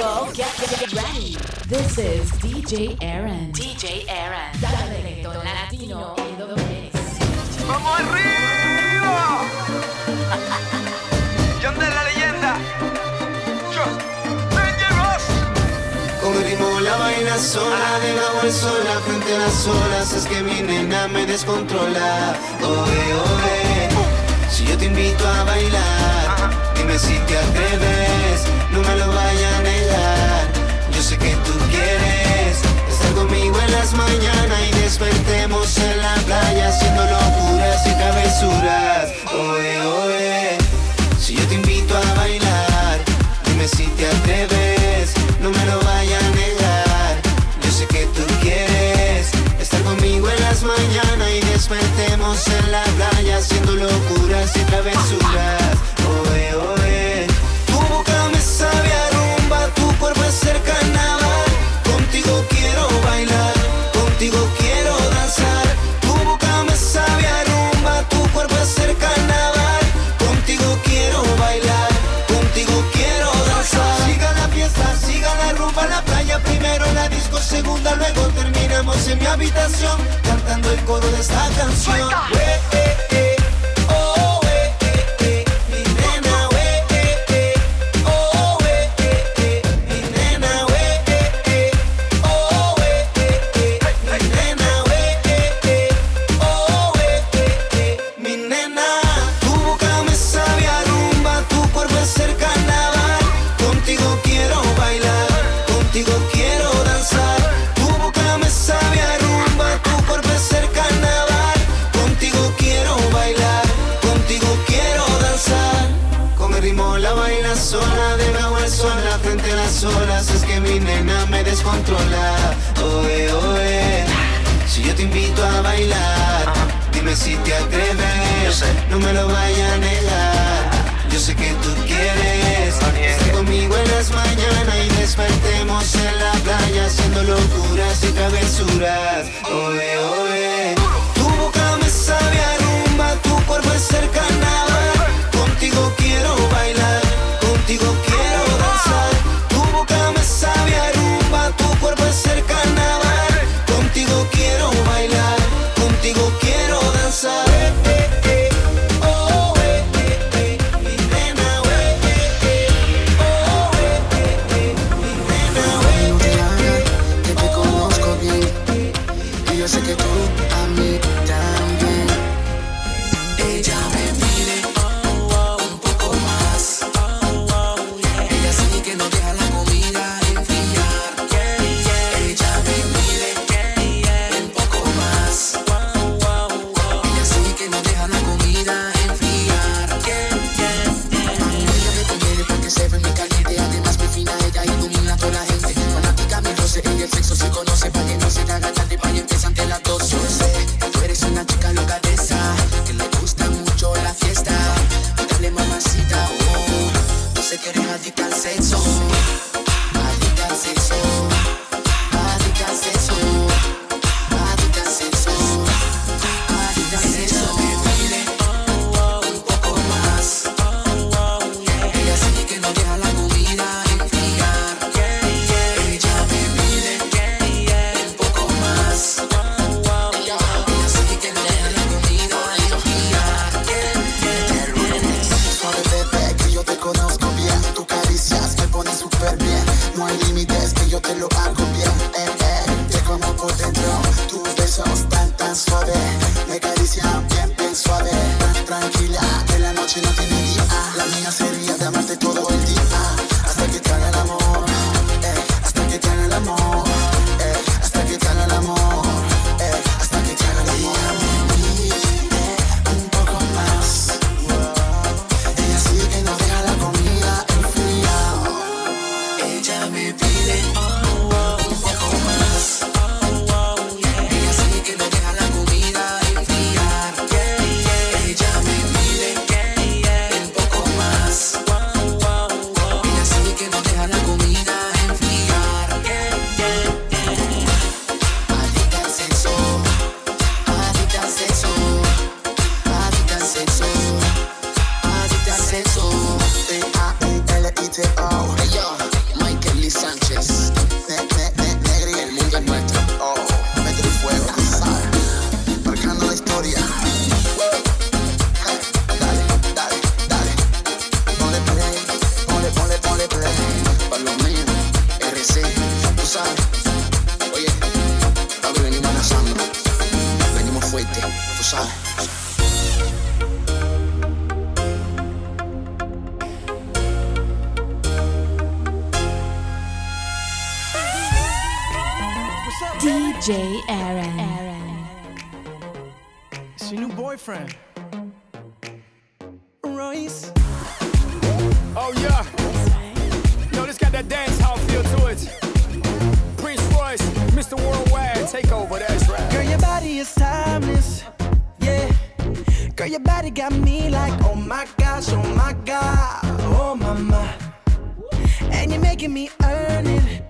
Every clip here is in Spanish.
Get, ready. This is DJ Aaron. DJ Aaron. Dale latino in the ¡Vamos arriba! John de la leyenda. Dangerous. Convertimos la vaina sola, de la al frente a las olas. Es que mi nena me descontrola. Oe, oe. Uh. Si yo te invito a bailar ah. Dime si te atreves, no me lo vaya a negar. Yo sé que tú quieres estar conmigo en las mañanas y despertemos en la playa haciendo locuras y travesuras. Oe, oe, si yo te invito a bailar, dime si te atreves, no me lo vaya a negar. Yo sé que tú quieres estar conmigo en las mañanas y despertemos en la playa haciendo locuras y travesuras. luego terminamos en mi habitación cantando el coro de esta canción. si te atreves, no me lo vaya a negar. Yo sé que tú quieres estar conmigo en las mañanas y despertemos en la playa haciendo locuras y travesuras. Oye, oye, tu boca me sabe a rumba, tu cuerpo es cercano DJ Aaron. It's your new boyfriend. Royce. Oh yeah. Yo, this got that dance hall feel to it. Prince Royce, Mr. Worldwide, take over. That's right. Girl, your body is timeless. Yeah. Girl, your body got me like, oh my gosh, oh my god, oh my my. And you're making me earn it.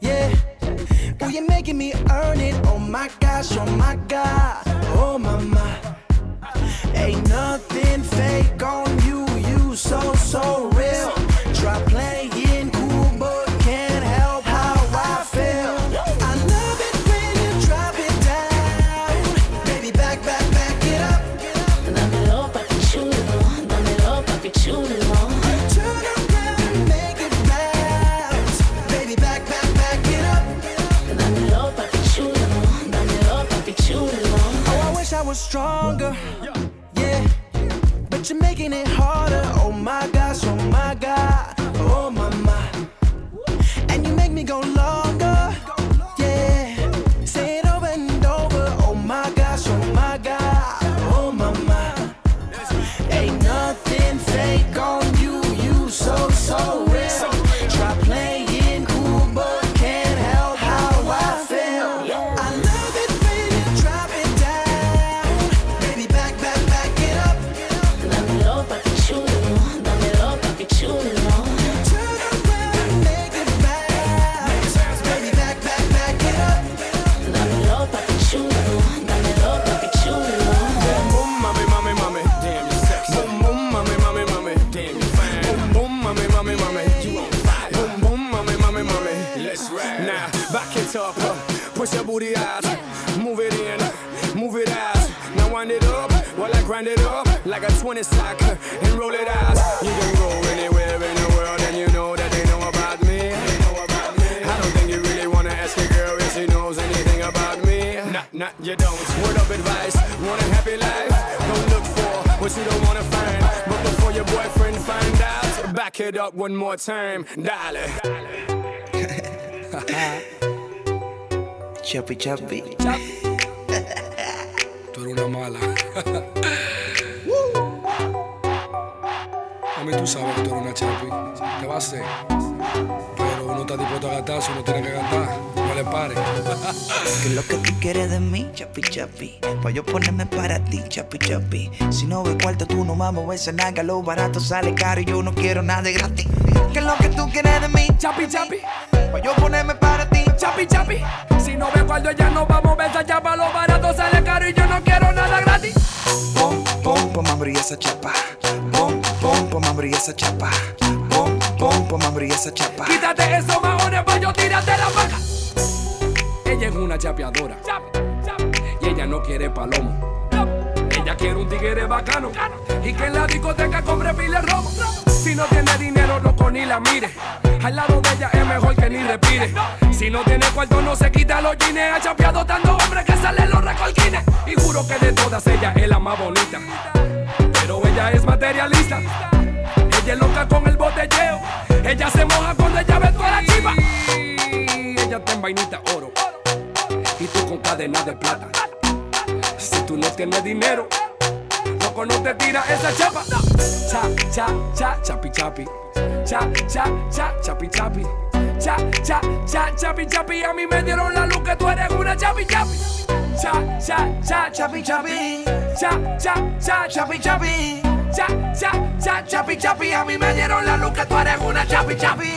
Yeah. You're making me earn it. Oh my gosh, oh my god, oh my. Ain't nothing fake on you, you so, so real. Try playing was stronger. Yeah. But you're making it harder. Oh my gosh, oh my god. Oh my my. And you make me go longer. Like a 20 uh, and roll it out. You can go anywhere in the world and you know that they know about me. Know about me. I don't think you really wanna ask a girl if she knows anything about me. Nah, nah, you don't. Word of advice, want a happy life? Don't look for what you don't wanna find. But before your boyfriend find out, back it up one more time, darling. Chapi, chapi. Tú tú sabes que tú eres una chapi. ¿Qué va a hacer? Pero uno está dispuesto a gastar, si uno tiene que gastar. No le pare. ¿Qué es lo que tú quieres de mí, chapi chapi? Pa' yo ponerme para ti, chapi chapi. Si no ve cuarto, tú no mames esa naga. Lo barato sale caro y yo no quiero nada de gratis. ¿Qué es lo que tú quieres de mí, chapi chapi? Pa' yo ponerme para ti, chapi chapi. Si no ve cuando ya nos vamos a besar chapa, lo barato sale caro y yo no quiero nada gratis. Pum, pum, pum, abrí esa chapa. Abrí esa chapa. Pum, pum, pum, abrí esa chapa. Quítate esos maones pa' yo tirarte la vaca. Ella es una chapeadora y ella no quiere palomo. Ella quiere un tigre bacano y que en la discoteca compre pile romo. Si no tiene dinero, loco, ni la mire. Al lado de ella es mejor que ni respire. Si no tiene cuarto, no se quita los jeans. Ha chapeado tanto hombre que sale los recolquines. Y juro que de todas ella es la más bonita. Pero ella es materialista. Es loca con el botelleo. Ella se moja cuando ella ve toda la chiva. Ella está en vainita oro. Y tú con cadena de plata. Si tú no tienes dinero, loco no te tira esa chapa. Cha, cha, cha, chapi, chapi. Cha, cha, cha, chapi, chapi. Cha, cha, cha, chapi, chapi. A mí me dieron la luz que tú eres una chapi, chapi. Cha, cha, cha, chapi, chapi. Cha, cha, cha, chapi, chapi. Cha, cha, cha, chapi, chapi. A mí me dieron la luz que tú eres una chapi, chapi.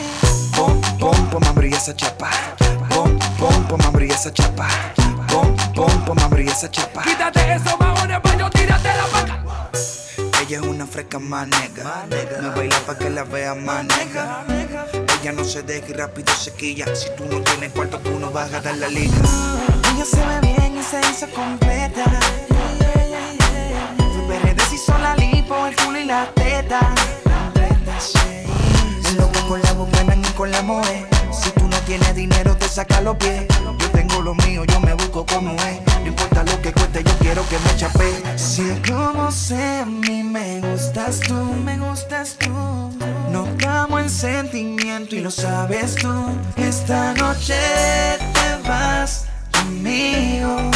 Pum, pum, pum, abrí esa chapa. Pum, pum, pum, abrí esa chapa. Pum, pum, pum, abrí esa chapa. Quítate esos maones pa' yo tirarte la vaca. Ella es una fresca más nega. Me baila pa' que la vea más nega ella no se deja y rápido se quilla. Si tú no tienes cuarto, tú no vas a dar la liga. Ella se ve bien y se hizo completa. Sus si son la lipo, el culo y la teta. Loco con la bucana y con la moe tiene dinero te saca los pies. Yo tengo lo mío, yo me busco como es. No importa lo que cueste, yo quiero que me chape. Si como sé, a mí me gustas tú, me gustas tú. No damos en sentimiento y lo sabes tú. Esta noche te vas conmigo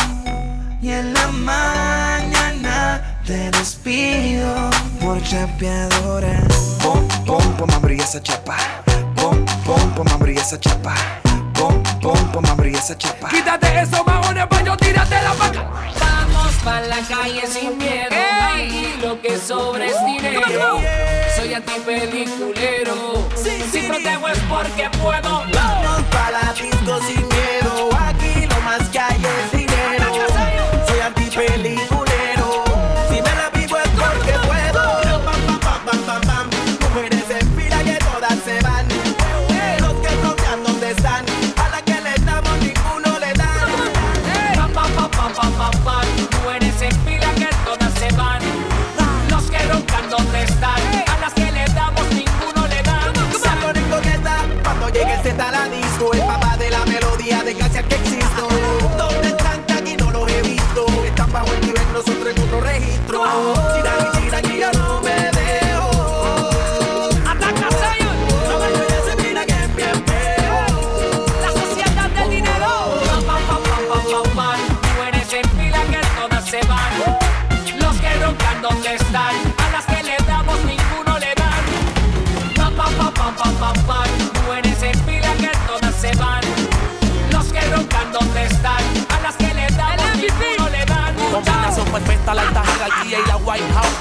y en la mañana te despido por chapeadora. Pom, pom, pom, abrí esa chapa Pon, pon, esa chapa. Pon, pon, pon, esa chapa. Quítate esos maones, baño, tírate la vaca. Vamos pa' la calle sin miedo. Ey. Lo que sobra es dinero. Soy antipeliculero. Sí, sí, si protejo es porque puedo. Vamos pa' la disco sin miedo.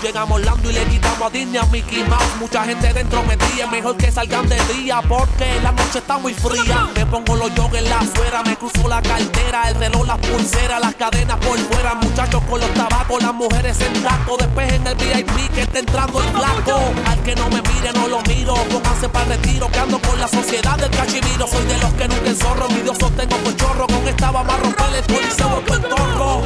Llegamos Lando y le quitamos a Disney a Mickey Mouse. Mucha gente dentro metía, mejor que salgan de día porque la noche está muy fría. Me pongo los joggers, la suera, me cruzo la cartera, el reloj, las pulseras, las cadenas por fuera. Muchachos con los tabacos, las mujeres en taco. Después en el VIP que está entrando el blanco. Al que no me mire, no lo miro. Pónganse para el retiro, que ando con la sociedad del cachimiro. Soy de los que nunca zorro, mi Dios sostengo con chorro. Con esta vamos a romper el coliseo el torro.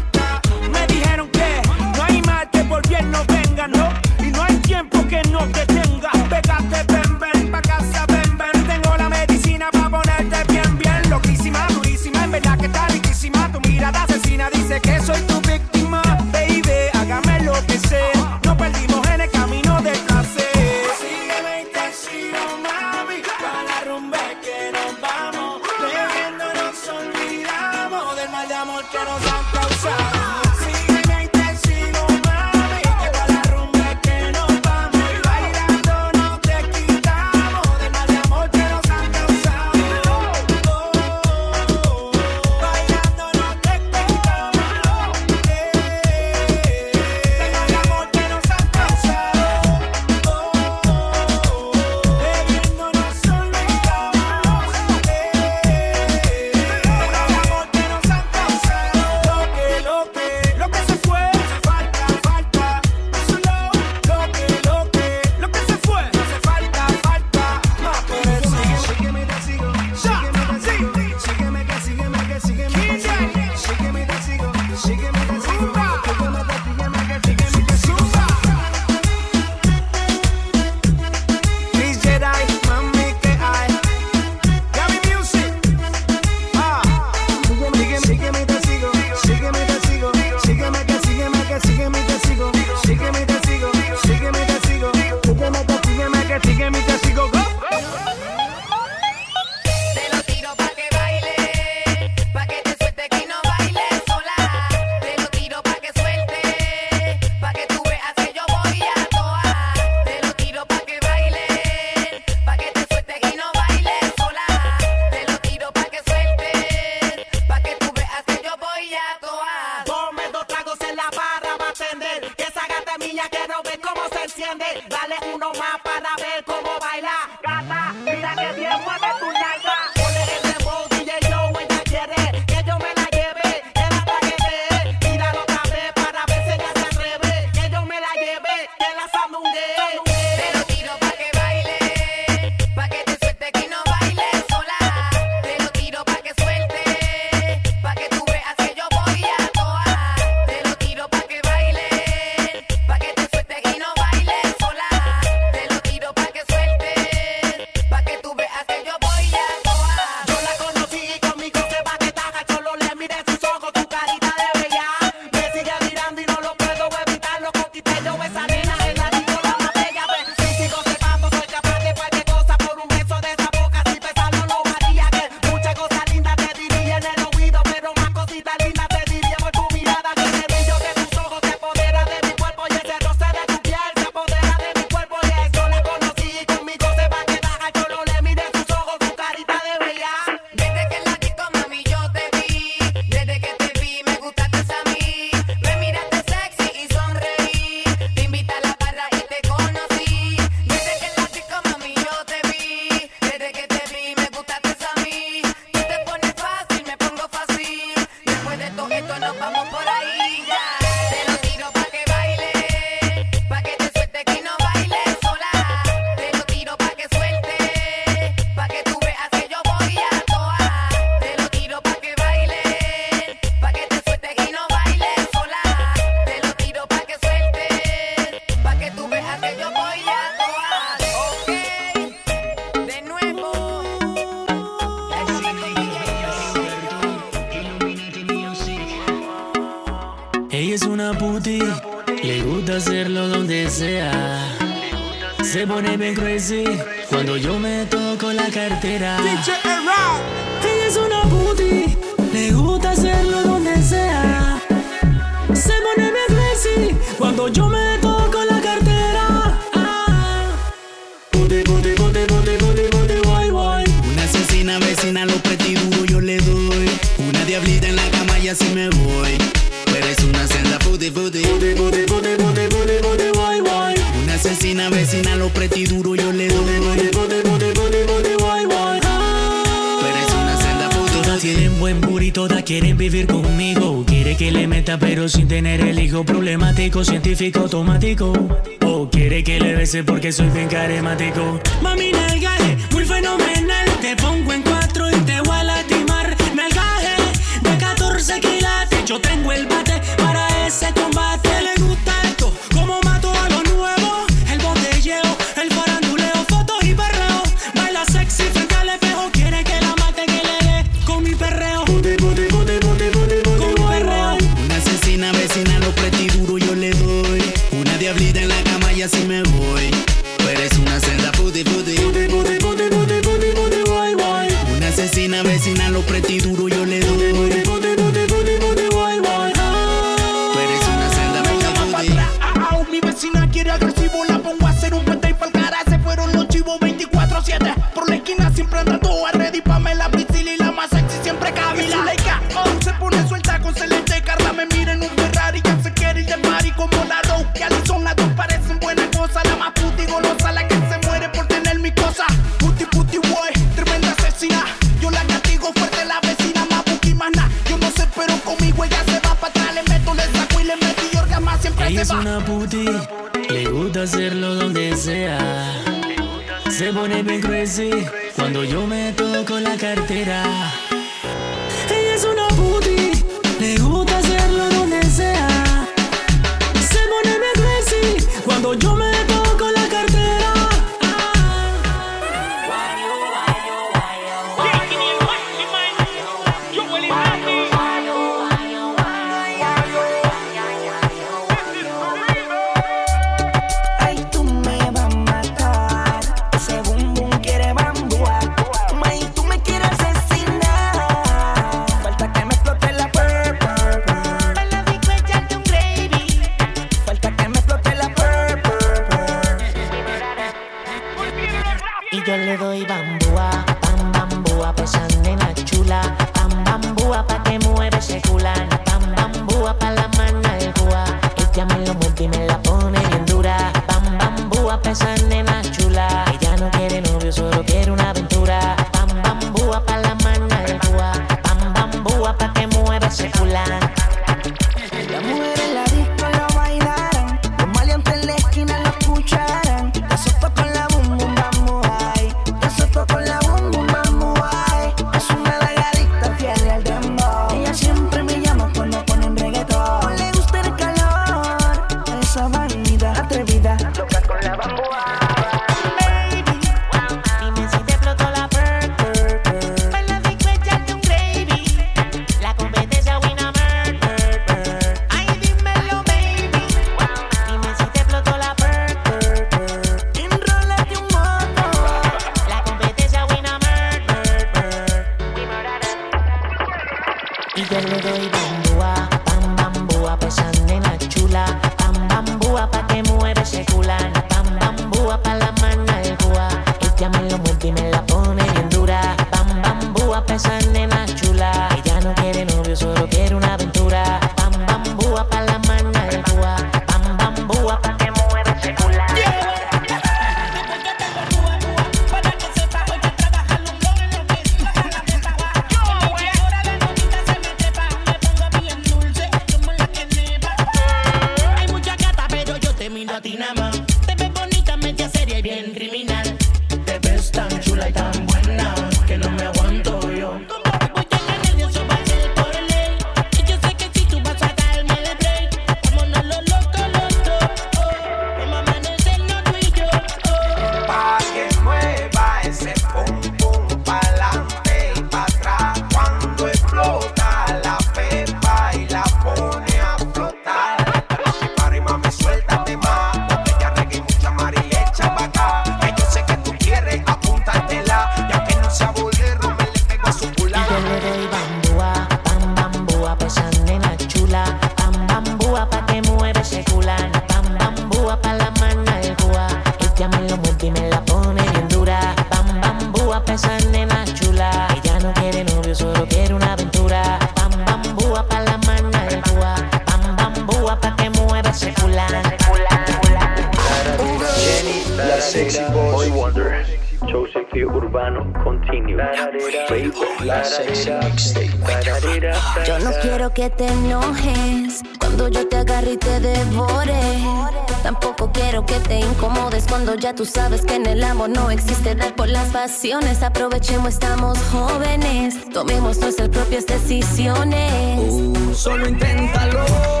Tú sabes que en el amor no existe dar por las pasiones. Aprovechemos, estamos jóvenes. Tomemos nuestras propias decisiones. Uh, solo inténtalo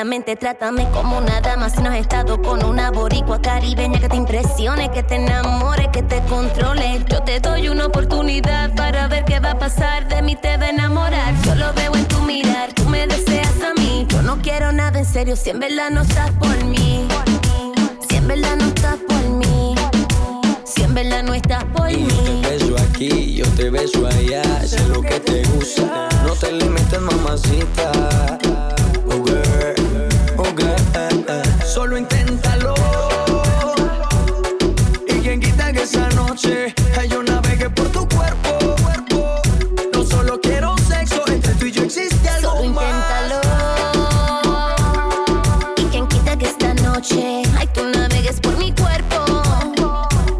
sinceramente trátame como una dama si no has estado con una boricua caribeña que te impresione, que te enamore, que te controle. Yo te doy una oportunidad para ver qué va a pasar, de mí te va a enamorar. Yo lo veo en tu mirar, tú me deseas a mí. Yo no quiero nada en serio si en verdad no estás por mí. Si en verdad no estás por mí. Si en verdad no estás por mí. Yo te beso aquí, yo te beso allá, sé lo que te gusta. No te limites, mamacita. Oh, girl solo inténtalo. Y quien quita que esa noche hay una vez por tu cuerpo, cuerpo. No solo quiero sexo, entre tú y yo existe algo solo más. inténtalo. Y quien quita que esta noche hay tú navegues por mi cuerpo.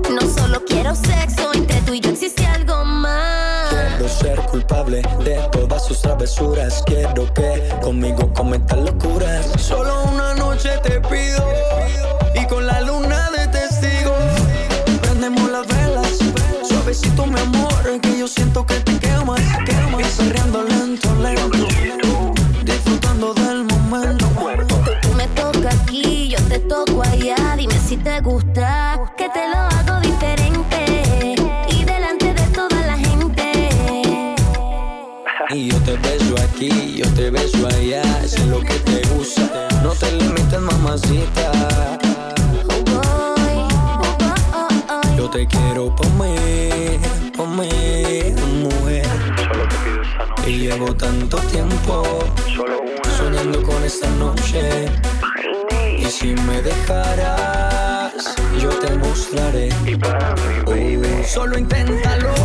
No solo quiero sexo, entre tú y yo existe algo más. Quiero ser culpable de todas sus travesuras. Quiero que conmigo cometan locura solo inténtalo.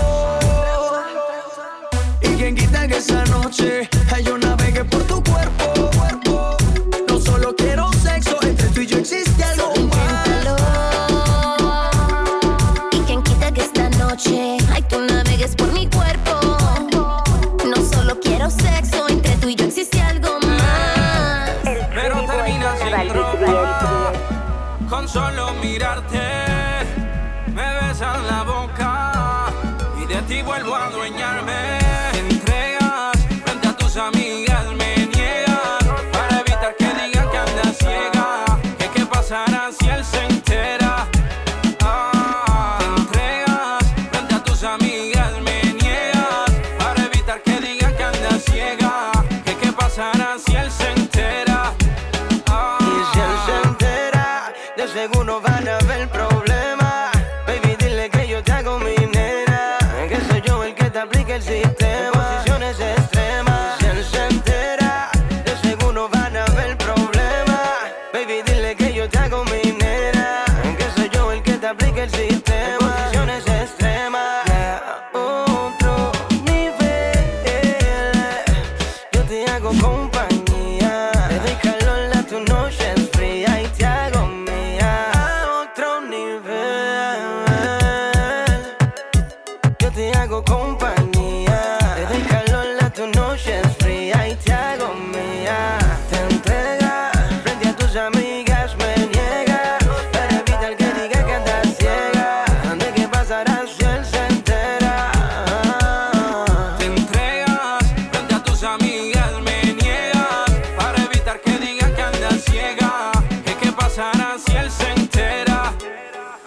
si él se entera.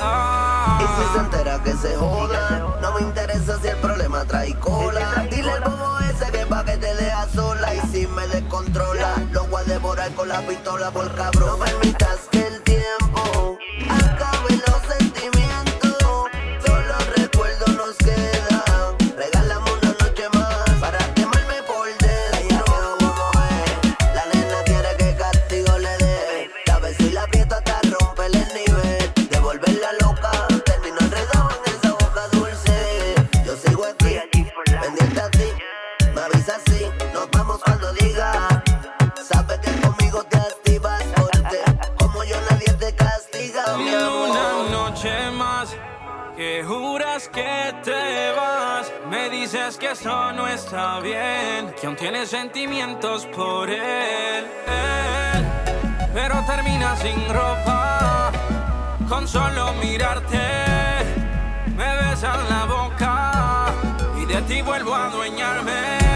Ah. Y si se entera que se joda, no me interesa si el problema trae cola. Dile al bobo ese que pa' que te deja sola y si me descontrola, lo voy a devorar con la pistola por cabrón. No permitas que está bien, que aún tienes sentimientos por él. Pero termina sin ropa, con solo mirarte. Me besan la boca y de ti vuelvo a adueñarme.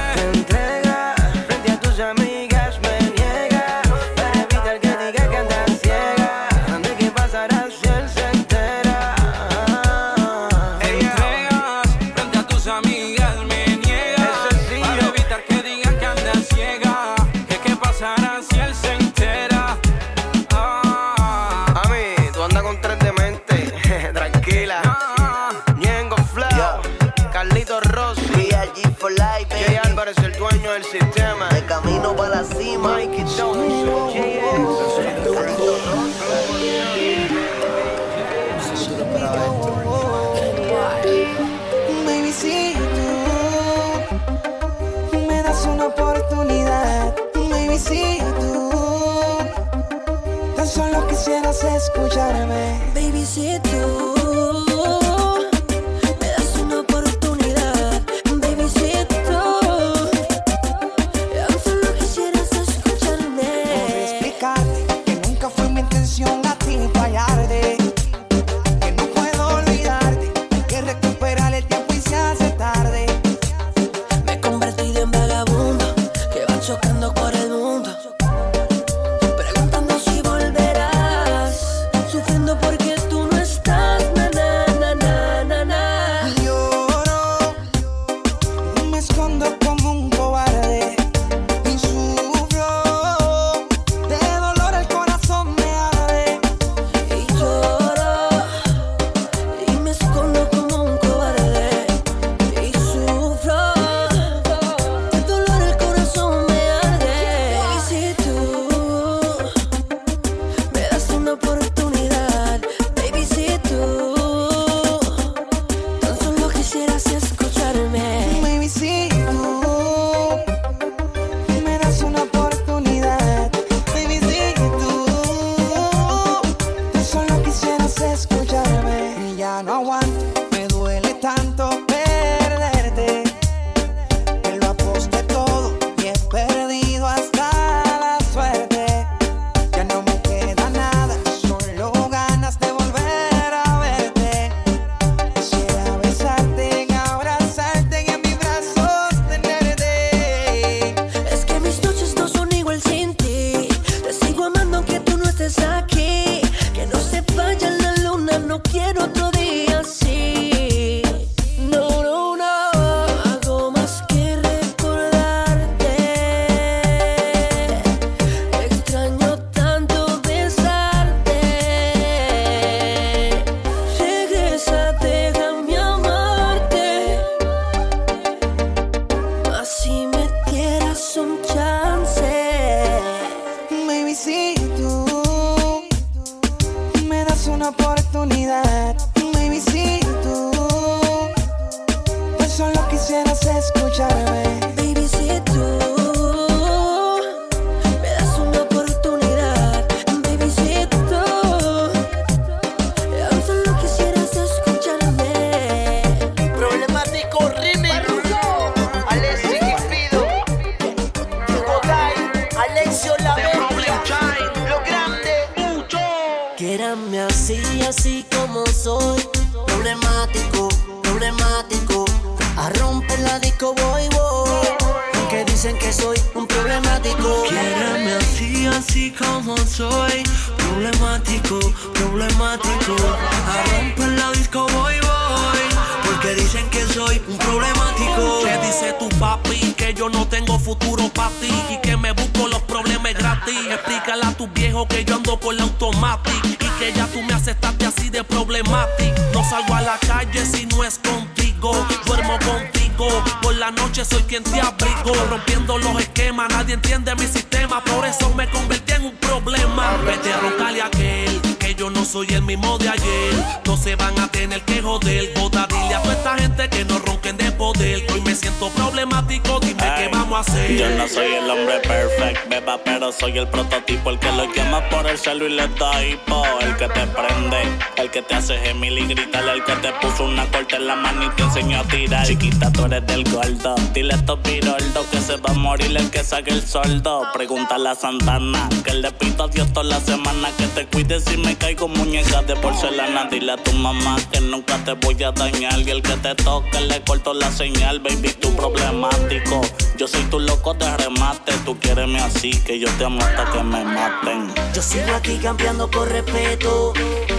Por eso me convertí en un problema. Vete a roncarle a aquel que yo no soy el mismo de ayer. No se van a tener que joder. Bota, dile a toda esta gente que no ronquen de poder. Que hoy me siento problemático. Dime qué Yo no soy el hombre perfect, beba, pero soy el prototipo. El que lo llama por el celo y le da hipo. El que te prende, el que te hace gemil y gritar. El que te puso una corta en la mano y te enseñó a tirar. Chiquita, tú eres del gordo. Dile a estos piroldos que se va a morir el que saque el soldo. Pregúntale a Santana que le pido a Dios toda la semana. Que te cuides si me caigo muñeca de porcelana. Dile a tu mamá que nunca te voy a dañar. Y el que te toque le corto la señal, baby, tú problemático. Yo soy tu loco de remate. Tú quiereme así que yo te amo hasta que me maten. Yo sigo aquí cambiando por respeto.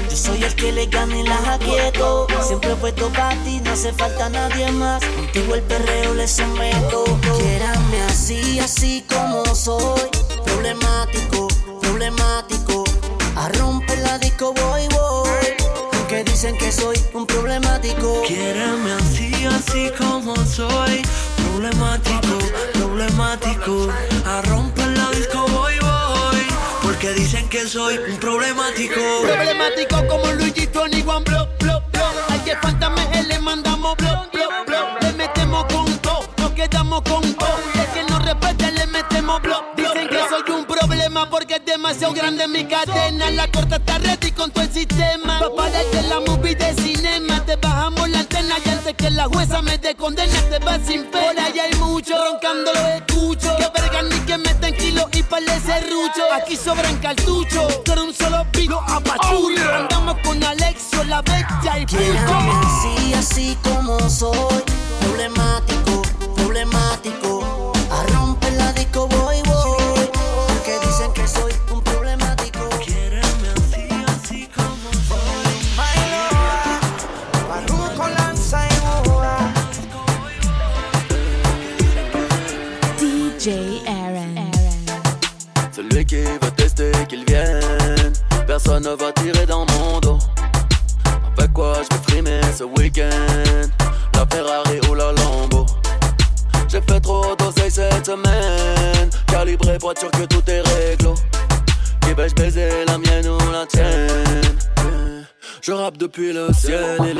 Yo soy el que le gana y las aquieto. Siempre he puesto para ti, no hace falta nadie más. Contigo el perreo le someto. Quiérame así, así como soy. Problemático, problemático. A romper la disco voy, voy. Aunque dicen que soy un problemático. Quiéreme así, así como soy. Problemático, problemático. A romper la disco voy, voy. Porque dicen que soy un problemático. Problemático como Luigi, Tony, One, blow, blow, blow. Al que falta me le mandamos blow, blow, blow. Le metemos con todo, nos quedamos con todo. El que no respeta le metemos blow, Dicen que soy un problema porque es demasiado grande mi cadena. La corta está ready con todo el sistema. Papá de la movie de cinema. Te bajamos la antena y antes que la jueza me dé condena te vas sin pena. Ahí hay mucho roncando lo escucho. Que vergan ni que meten kilos y serrucho. Aquí sobran cartuchos. Pero un solo pico apachurro. Andamos con Alexio, la bestia y Pucho. así, así como soy. Problemático, depuis le ciel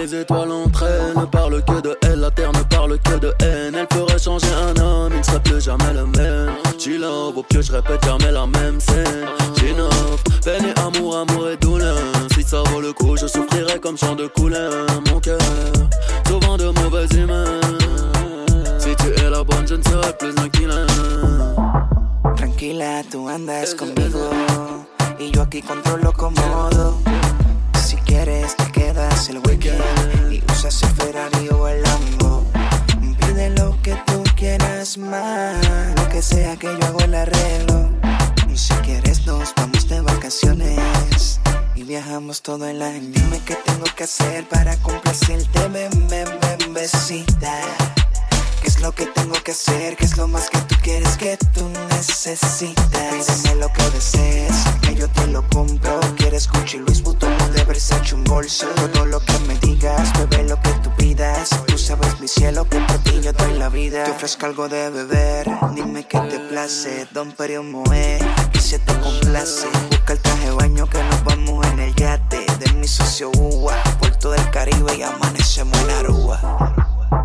la vida. Te ofrezco algo de beber, dime qué te place. Don Perio Moe, y se te complace. Busca el traje de baño que nos vamos en el yate. De mi socio Uva, Puerto del Caribe y amanecemos en Aruba.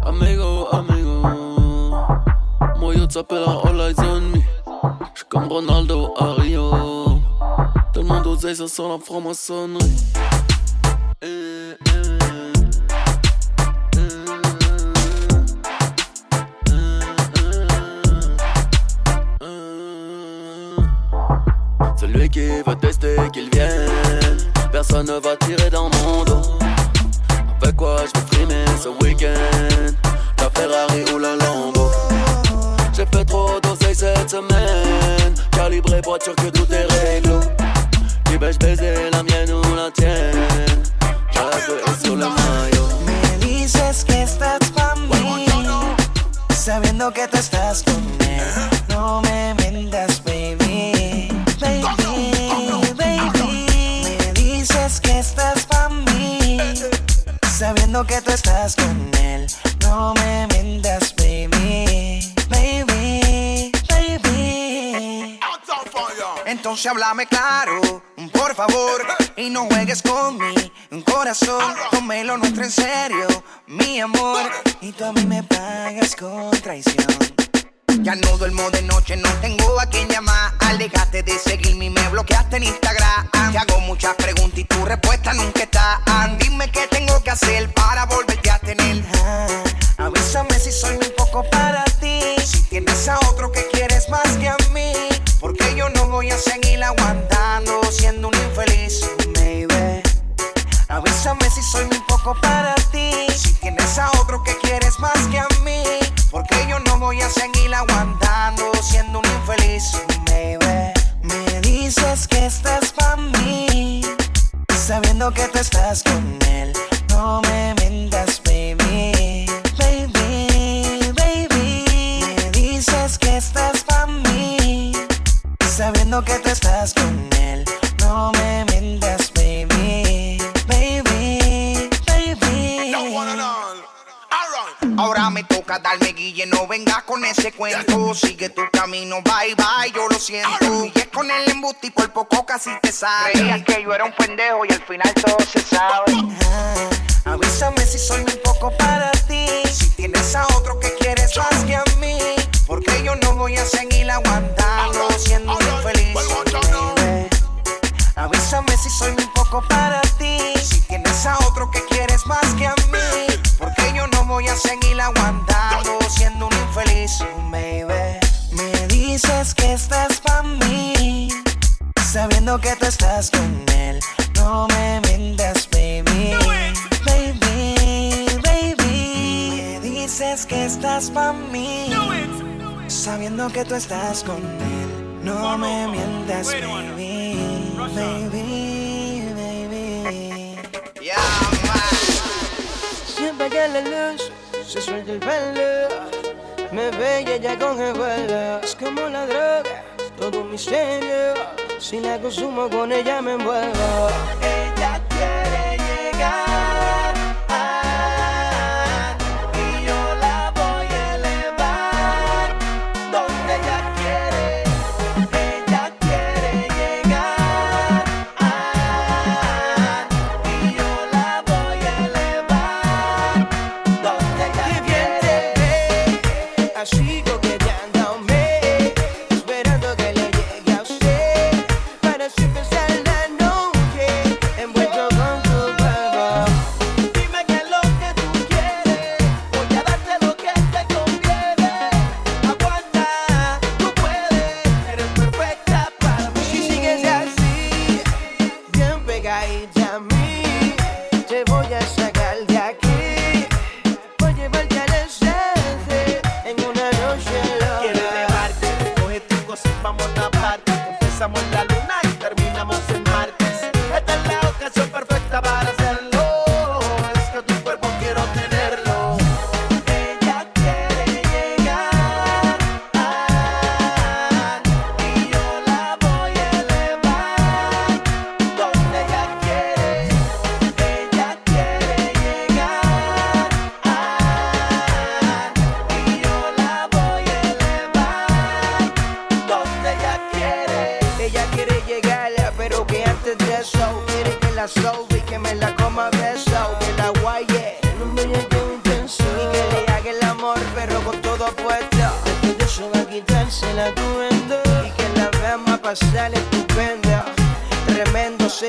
Amigo, amigo. Moi, t'appelle all eyes on me. Ronaldo à Rio. Tellement d'oseille, ça sent la. Celui qui veut tester, qu'il vienne. Personne ne va tirer dans mon dos. Avec quoi je vais frimer ce week-end? La Ferrari ou la Lambo? J'ai fait trop d'oseille cette semaine. Calibré voiture que tout est réglo Qui vais-je baiser, la mienne ou la tienne? La sur le maillot. Me dices que estás pa' mí, sabiendo que tú estás con él. No me mientas, estás pa' mí, sabiendo que tú estás con él. No me mientas, baby. Baby, baby. Entonces háblame claro, por favor, y no juegues con mi corazón. Tómelo nuestro en serio, mi amor, y tú a mí me pagas con traición. Ya no duermo de noche, no tengo a quien llamar. Dejaste de seguirme y me bloqueaste en Instagram. Te hago muchas preguntas y tu respuesta nunca está. Dime qué tengo que hacer para volverte a tener. Ah, avísame si soy un poco para ti. Si tienes a otro que Creías que yo era un pendejo tú estás con él. No me mientas, baby. Baby, baby. Siempre que la luz se suelta el pelo, me ve y ella coge vuelo. Es como la droga, todo un misterio. Si la consumo con ella me envuelvo. Ella quiere llegar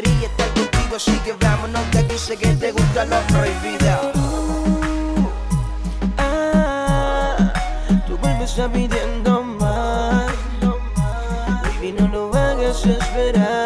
Sería estar contigo, así que vámonos de aquí, sé que te gusta lo prohibido. Ah, tú vuelves a pidiendo más. Baby, no lo hagas esperar.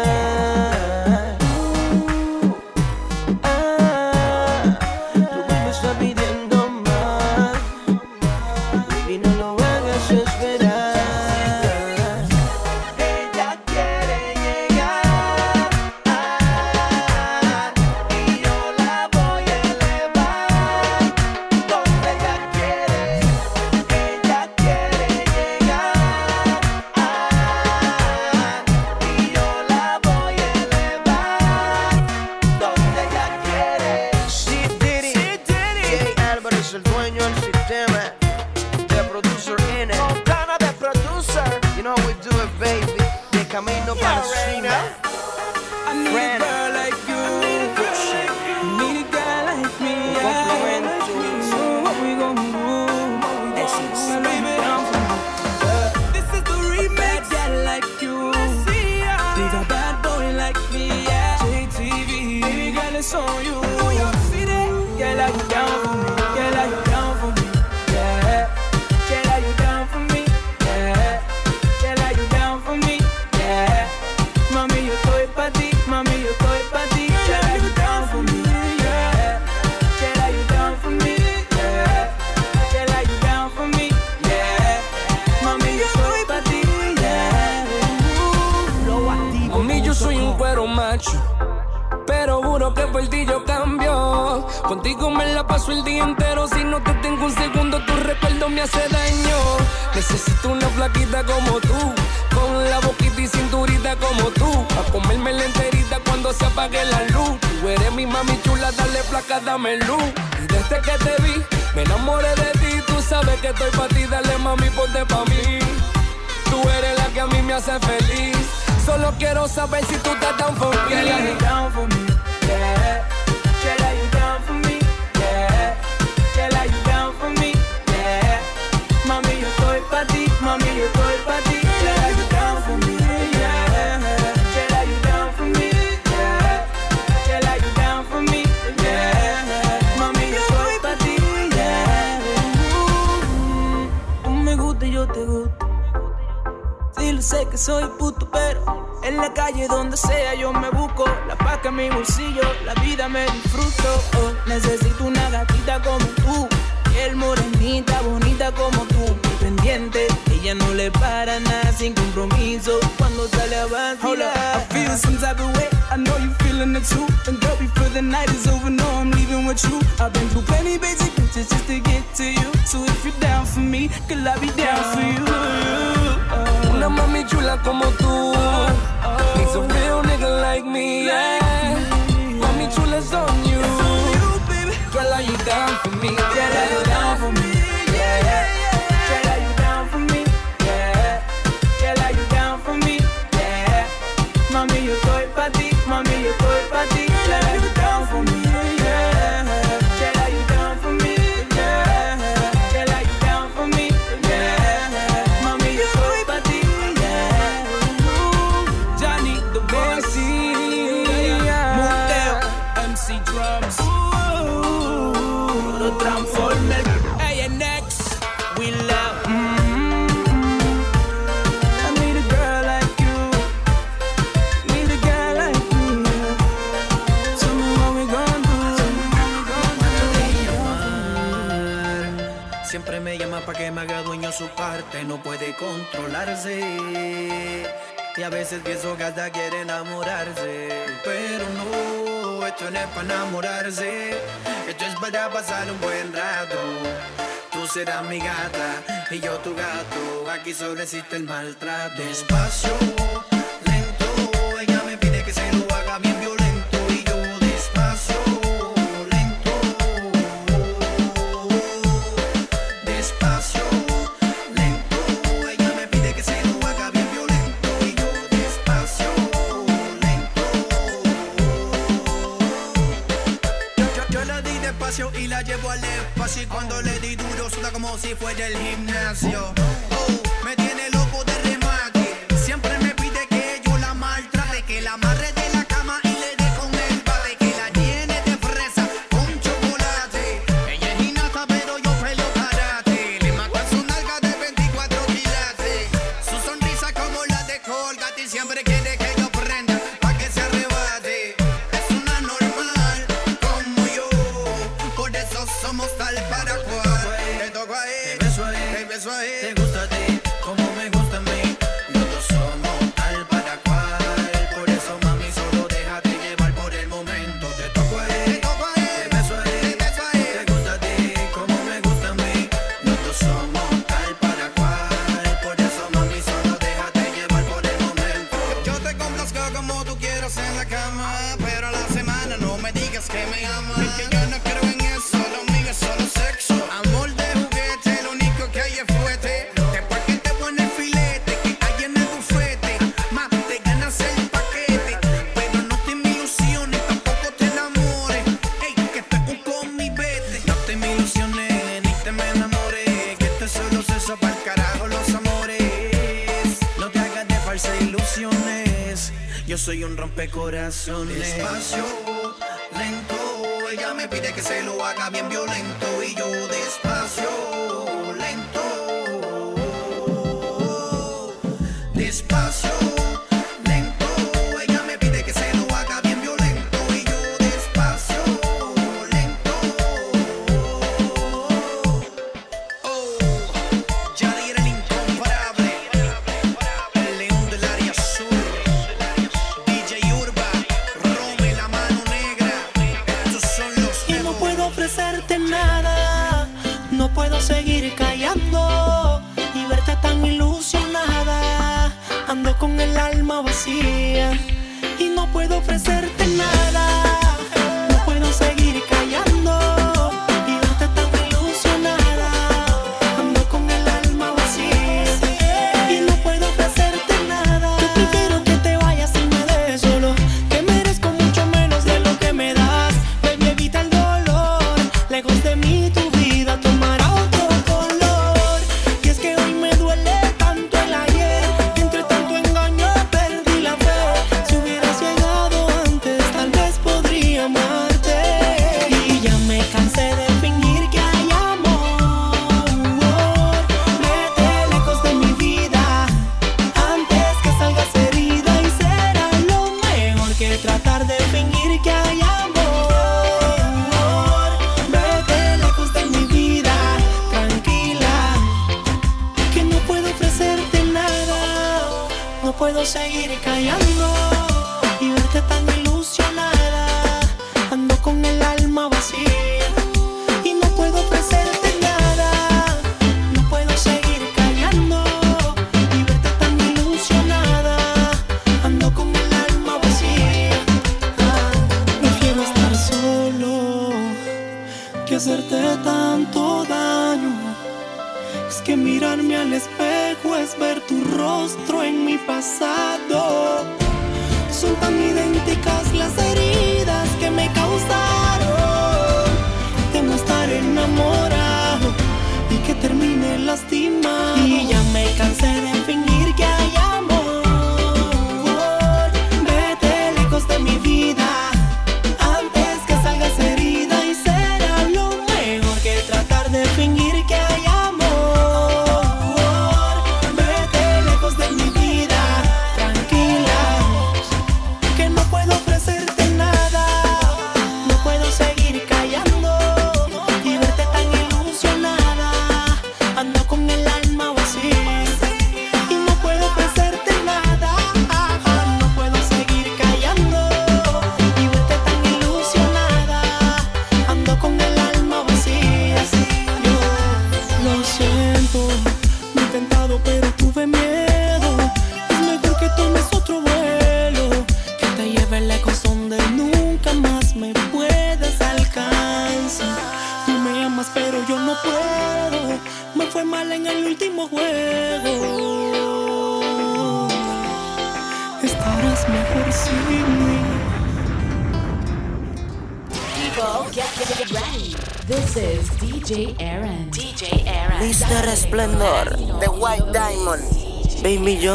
Contigo me la paso el día entero. Si no te tengo un segundo, tu recuerdo me hace daño. Necesito una flaquita como tú. Con la boquita y cinturita como tú. A comerme la enterita cuando se apague la luz. Tú eres mi mami chula, dale flaca, dame luz. Y desde que te vi, me enamoré de ti. Tú sabes que estoy pa' ti, dale mami, ponte pa' mí. Tú eres la que a mí me hace feliz. Solo quiero saber si tú estás down for. Que soy puto, pero en la calle donde sea yo me busco la paca en mi bolsillo, la vida me disfruto. Oh, necesito una gatita como tú, piel morenita, bonita como tú, pendiente. Ella no le para nada sin compromiso cuando sale a Hold up, vacilar. I feel some type of way. I know you feeling it too. And girl, before the night is over, no, I'm leaving with you. I've been through plenty basic bitches just to get to you. So if you're down for me, girl, I'll be down for you. Uh, Una mami chula como tú. Uh, Needs a real nigga like me. Yeah. Mami chula's on you. Girl, are you down for me? Girl, are you down for me? fuerte no puede controlarse. Y a veces pienso que hasta quiere enamorarse. Pero no, esto no es para enamorarse. Esto es para pasar un buen rato. Tú serás mi gata y yo tu gato. Aquí solo existe el maltrato. Despacio. si fuera el gimnasio. corazón. Espacio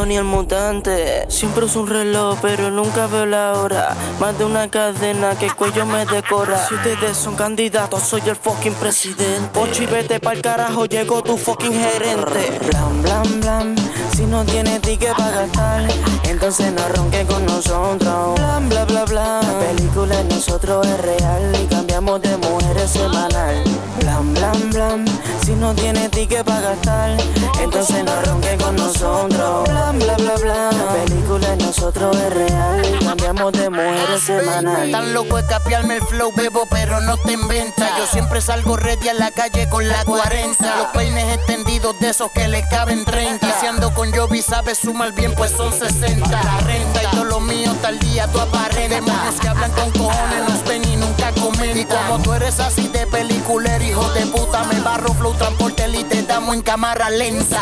Johnny el mutante. Siempre uso un reloj, pero nunca veo la hora. Más de una cadena que el cuello me decora. Si ustedes son candidatos, soy el fucking presidente. Ocho y vete pa'l carajo, llegó tu fucking gerente. Blam, blam, blam. Si no tienes ticket para gastar, entonces no ronque con nosotros. Blam, bla, bla, bla. La película de nosotros es real y cambiamos de mujeres semanal. Blam, blam, blam. Si no tienes ticket para gastar, entonces no ronque con nosotros. Bla, bla, bla, bla. La película de nosotros es real y cambiamos de mujeres semanal. Tan loco de capiarme el flow, bebo, pero no te inventa. Yo siempre salgo ready a la calle con la 40. Los peines extendidos de esos que le caben 30. Y si ando con Jovi, sabes sumar bien, pues son 60. La renta y todo lo mío tal día, tú aparentes. Demonios que hablan con cojones, nos ven y nunca comentan. Y como tú eres así de peliculero, hijo de puta, me barro flow, transporte y te damos en cámara lenta.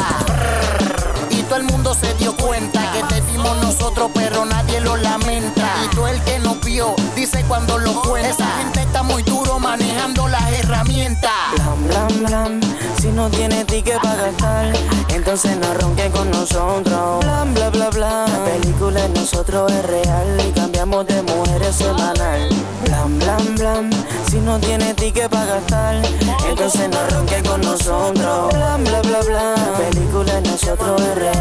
Y todo el mundo se dio cuenta que te dimos nosotros, pero nadie lo lamenta. Y tú el que nos vio, dice cuando lo cuenta. Esa gente está muy duro manejando las herramientas. Blam, blam, blam. Si no tienes ticket para gastar, entonces no ronque con nosotros. Blam, bla, bla, bla. La película de nosotros es real y cambiamos de mujeres semanal. Blam, blam, blam. Si no tienes ticket para gastar, entonces no ronque con nosotros. Blam, bla, bla, bla. La película de nosotros es real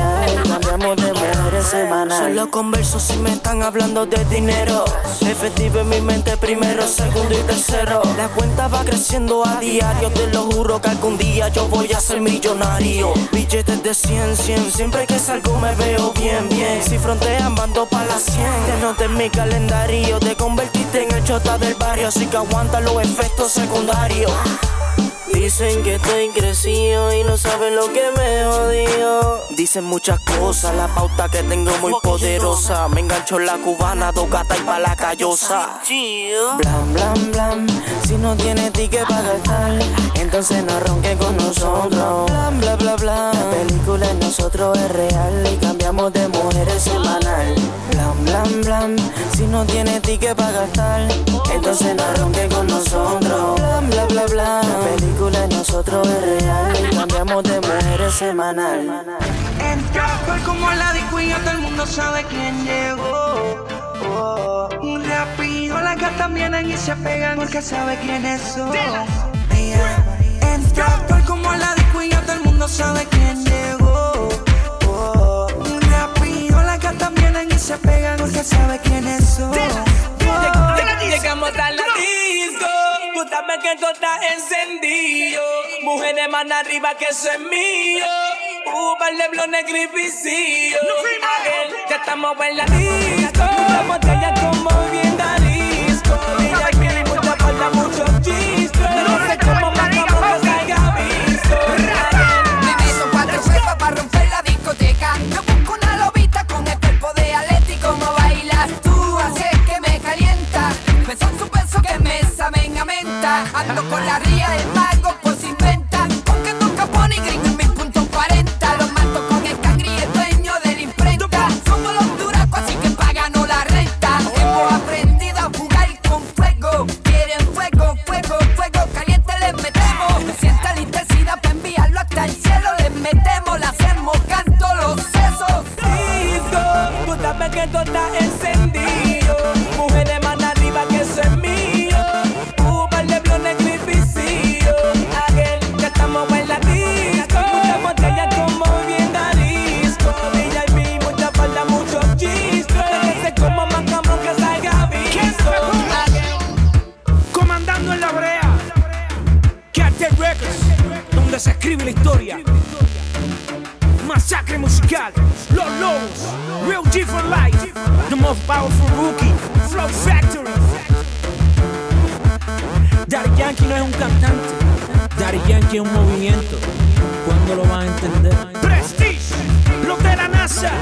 cambiamos de mujeres semanal. Solo converso si me están hablando de dinero. Efectivo en mi mente primero, segundo y tercero. La cuenta va creciendo a diario, te lo juro que algún día yo voy a ser millonario. Billetes de 100, 100, siempre que salgo me veo bien, bien. Si frontean, mando pa' las 100. Te noté en mi calendario, te convertiste en el chota del barrio, así que aguanta los efectos secundarios. Dicen que estoy crecido y no saben lo que me jodió. Dicen muchas cosas, la pauta que tengo muy poderosa. Me engancho en la cubana, dos gatas y pa' la callosa. Blam, blam, blam. Si no tienes ticket para gastar, entonces no ronque con nosotros. Blam, bla, bla, bla. La película de nosotros es real y cambiamos de mujeres semanal. Blam, blam, blam. Si no tienes ticket para gastar, entonces no ronque con nosotros. Blam, bla, bla, bla. La película de nosotros es real y cambiamos de mujeres semanal. Fue como la disco y ya todo el mundo sabe quién llegó. Oh, rápido las gatas vienen y se pegan porque sabe quiénes son. Ella todo sabe quién llegó. Oh, rápido las gatas vienen y se pegan porque sabe quiénes son. Llegamos a la disco, tú sabes que esto está encendido. Mujeres más arriba que eso es mío. Uber, Leblon, Gripicillo. Aquel, Ya estamos en la disco. La botella como bien disco. Son su peso que me saben a menta. Ando con la ría del mago, pues inventa. Porque toca pony gringo en mil puntos Musical, Los Lobos, Real for Life, The Most Powerful Rookie, Flow Factory. Daddy Yankee no es un cantante, Daddy Yankee es un movimiento. ¿Cuándo lo van a entender? Prestige, los de la NASA,